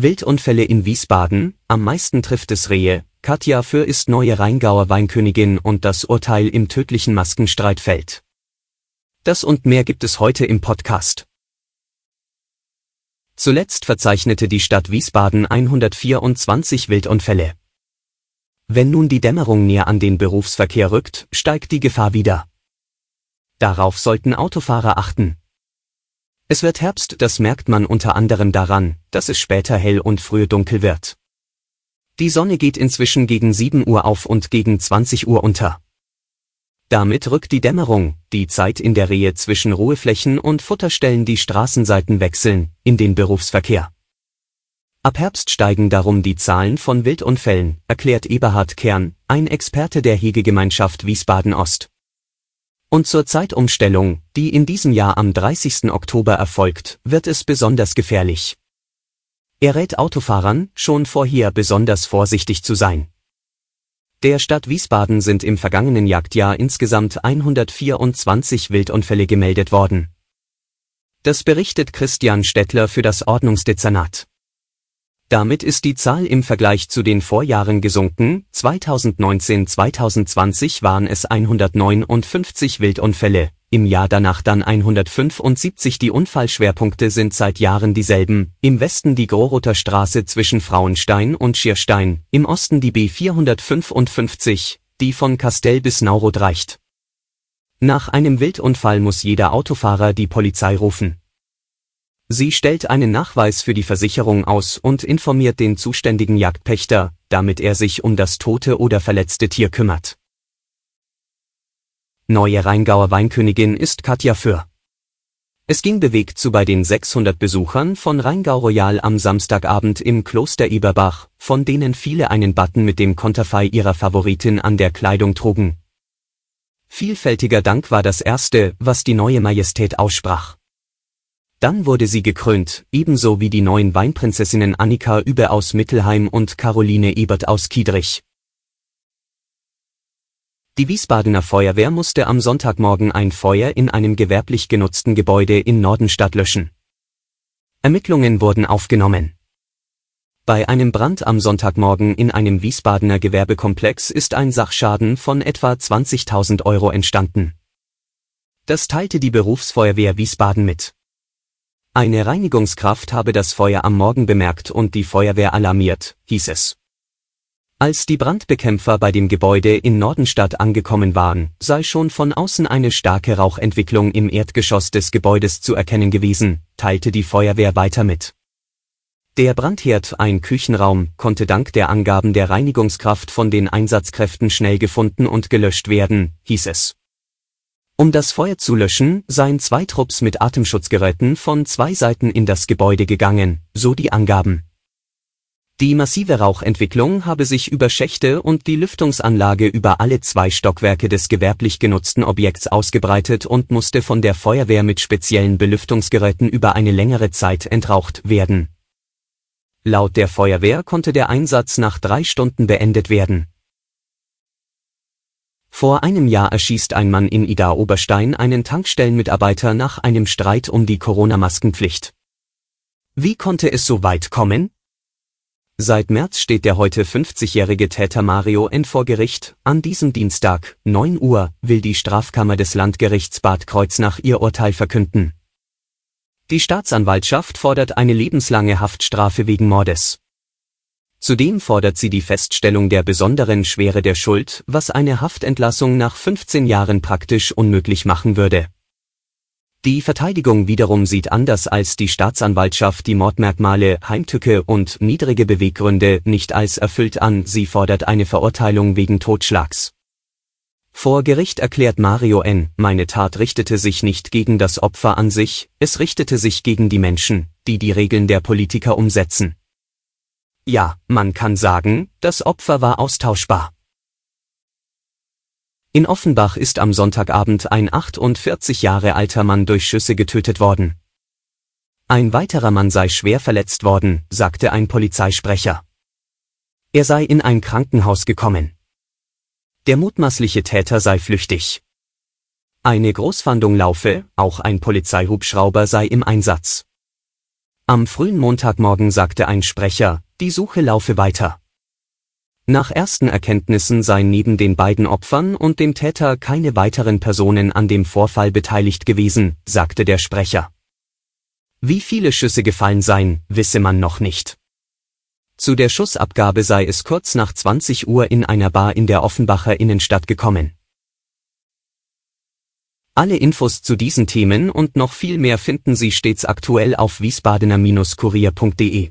Wildunfälle in Wiesbaden, am meisten trifft es Rehe, Katja Für ist neue Rheingauer Weinkönigin und das Urteil im tödlichen Maskenstreit fällt. Das und mehr gibt es heute im Podcast. Zuletzt verzeichnete die Stadt Wiesbaden 124 Wildunfälle. Wenn nun die Dämmerung näher an den Berufsverkehr rückt, steigt die Gefahr wieder. Darauf sollten Autofahrer achten. Es wird Herbst, das merkt man unter anderem daran, dass es später hell und früh dunkel wird. Die Sonne geht inzwischen gegen 7 Uhr auf und gegen 20 Uhr unter. Damit rückt die Dämmerung, die Zeit in der Rehe zwischen Ruheflächen und Futterstellen die Straßenseiten wechseln, in den Berufsverkehr. Ab Herbst steigen darum die Zahlen von Wildunfällen, erklärt Eberhard Kern, ein Experte der Hegegemeinschaft Wiesbaden Ost. Und zur Zeitumstellung, die in diesem Jahr am 30. Oktober erfolgt, wird es besonders gefährlich. Er rät Autofahrern, schon vorher besonders vorsichtig zu sein. Der Stadt Wiesbaden sind im vergangenen Jagdjahr insgesamt 124 Wildunfälle gemeldet worden. Das berichtet Christian Stettler für das Ordnungsdezernat. Damit ist die Zahl im Vergleich zu den Vorjahren gesunken, 2019-2020 waren es 159 Wildunfälle, im Jahr danach dann 175 Die Unfallschwerpunkte sind seit Jahren dieselben, im Westen die Grohroter Straße zwischen Frauenstein und Schierstein, im Osten die B455, die von Kastell bis Nauroth reicht. Nach einem Wildunfall muss jeder Autofahrer die Polizei rufen. Sie stellt einen Nachweis für die Versicherung aus und informiert den zuständigen Jagdpächter, damit er sich um das tote oder verletzte Tier kümmert. Neue Rheingauer Weinkönigin ist Katja Für. Es ging bewegt zu bei den 600 Besuchern von Rheingau Royal am Samstagabend im Kloster Eberbach, von denen viele einen Button mit dem Konterfei ihrer Favoritin an der Kleidung trugen. Vielfältiger Dank war das erste, was die neue Majestät aussprach. Dann wurde sie gekrönt, ebenso wie die neuen Weinprinzessinnen Annika Übe aus Mittelheim und Caroline Ebert aus Kiedrich. Die Wiesbadener Feuerwehr musste am Sonntagmorgen ein Feuer in einem gewerblich genutzten Gebäude in Nordenstadt löschen. Ermittlungen wurden aufgenommen. Bei einem Brand am Sonntagmorgen in einem Wiesbadener Gewerbekomplex ist ein Sachschaden von etwa 20.000 Euro entstanden. Das teilte die Berufsfeuerwehr Wiesbaden mit. Eine Reinigungskraft habe das Feuer am Morgen bemerkt und die Feuerwehr alarmiert, hieß es. Als die Brandbekämpfer bei dem Gebäude in Nordenstadt angekommen waren, sei schon von außen eine starke Rauchentwicklung im Erdgeschoss des Gebäudes zu erkennen gewesen, teilte die Feuerwehr weiter mit. Der Brandherd, ein Küchenraum, konnte dank der Angaben der Reinigungskraft von den Einsatzkräften schnell gefunden und gelöscht werden, hieß es. Um das Feuer zu löschen, seien zwei Trupps mit Atemschutzgeräten von zwei Seiten in das Gebäude gegangen, so die Angaben. Die massive Rauchentwicklung habe sich über Schächte und die Lüftungsanlage über alle zwei Stockwerke des gewerblich genutzten Objekts ausgebreitet und musste von der Feuerwehr mit speziellen Belüftungsgeräten über eine längere Zeit entraucht werden. Laut der Feuerwehr konnte der Einsatz nach drei Stunden beendet werden. Vor einem Jahr erschießt ein Mann in Ida-Oberstein einen Tankstellenmitarbeiter nach einem Streit um die Corona-Maskenpflicht. Wie konnte es so weit kommen? Seit März steht der heute 50-jährige Täter Mario N. vor Gericht. An diesem Dienstag, 9 Uhr, will die Strafkammer des Landgerichts Bad Kreuznach ihr Urteil verkünden. Die Staatsanwaltschaft fordert eine lebenslange Haftstrafe wegen Mordes. Zudem fordert sie die Feststellung der besonderen Schwere der Schuld, was eine Haftentlassung nach 15 Jahren praktisch unmöglich machen würde. Die Verteidigung wiederum sieht anders als die Staatsanwaltschaft die Mordmerkmale, Heimtücke und niedrige Beweggründe nicht als erfüllt an, sie fordert eine Verurteilung wegen Totschlags. Vor Gericht erklärt Mario N., meine Tat richtete sich nicht gegen das Opfer an sich, es richtete sich gegen die Menschen, die die Regeln der Politiker umsetzen. Ja, man kann sagen, das Opfer war austauschbar. In Offenbach ist am Sonntagabend ein 48 Jahre alter Mann durch Schüsse getötet worden. Ein weiterer Mann sei schwer verletzt worden, sagte ein Polizeisprecher. Er sei in ein Krankenhaus gekommen. Der mutmaßliche Täter sei flüchtig. Eine Großfahndung laufe, auch ein Polizeihubschrauber sei im Einsatz. Am frühen Montagmorgen sagte ein Sprecher, die Suche laufe weiter. Nach ersten Erkenntnissen seien neben den beiden Opfern und dem Täter keine weiteren Personen an dem Vorfall beteiligt gewesen, sagte der Sprecher. Wie viele Schüsse gefallen seien, wisse man noch nicht. Zu der Schussabgabe sei es kurz nach 20 Uhr in einer Bar in der Offenbacher Innenstadt gekommen. Alle Infos zu diesen Themen und noch viel mehr finden Sie stets aktuell auf wiesbadener-kurier.de.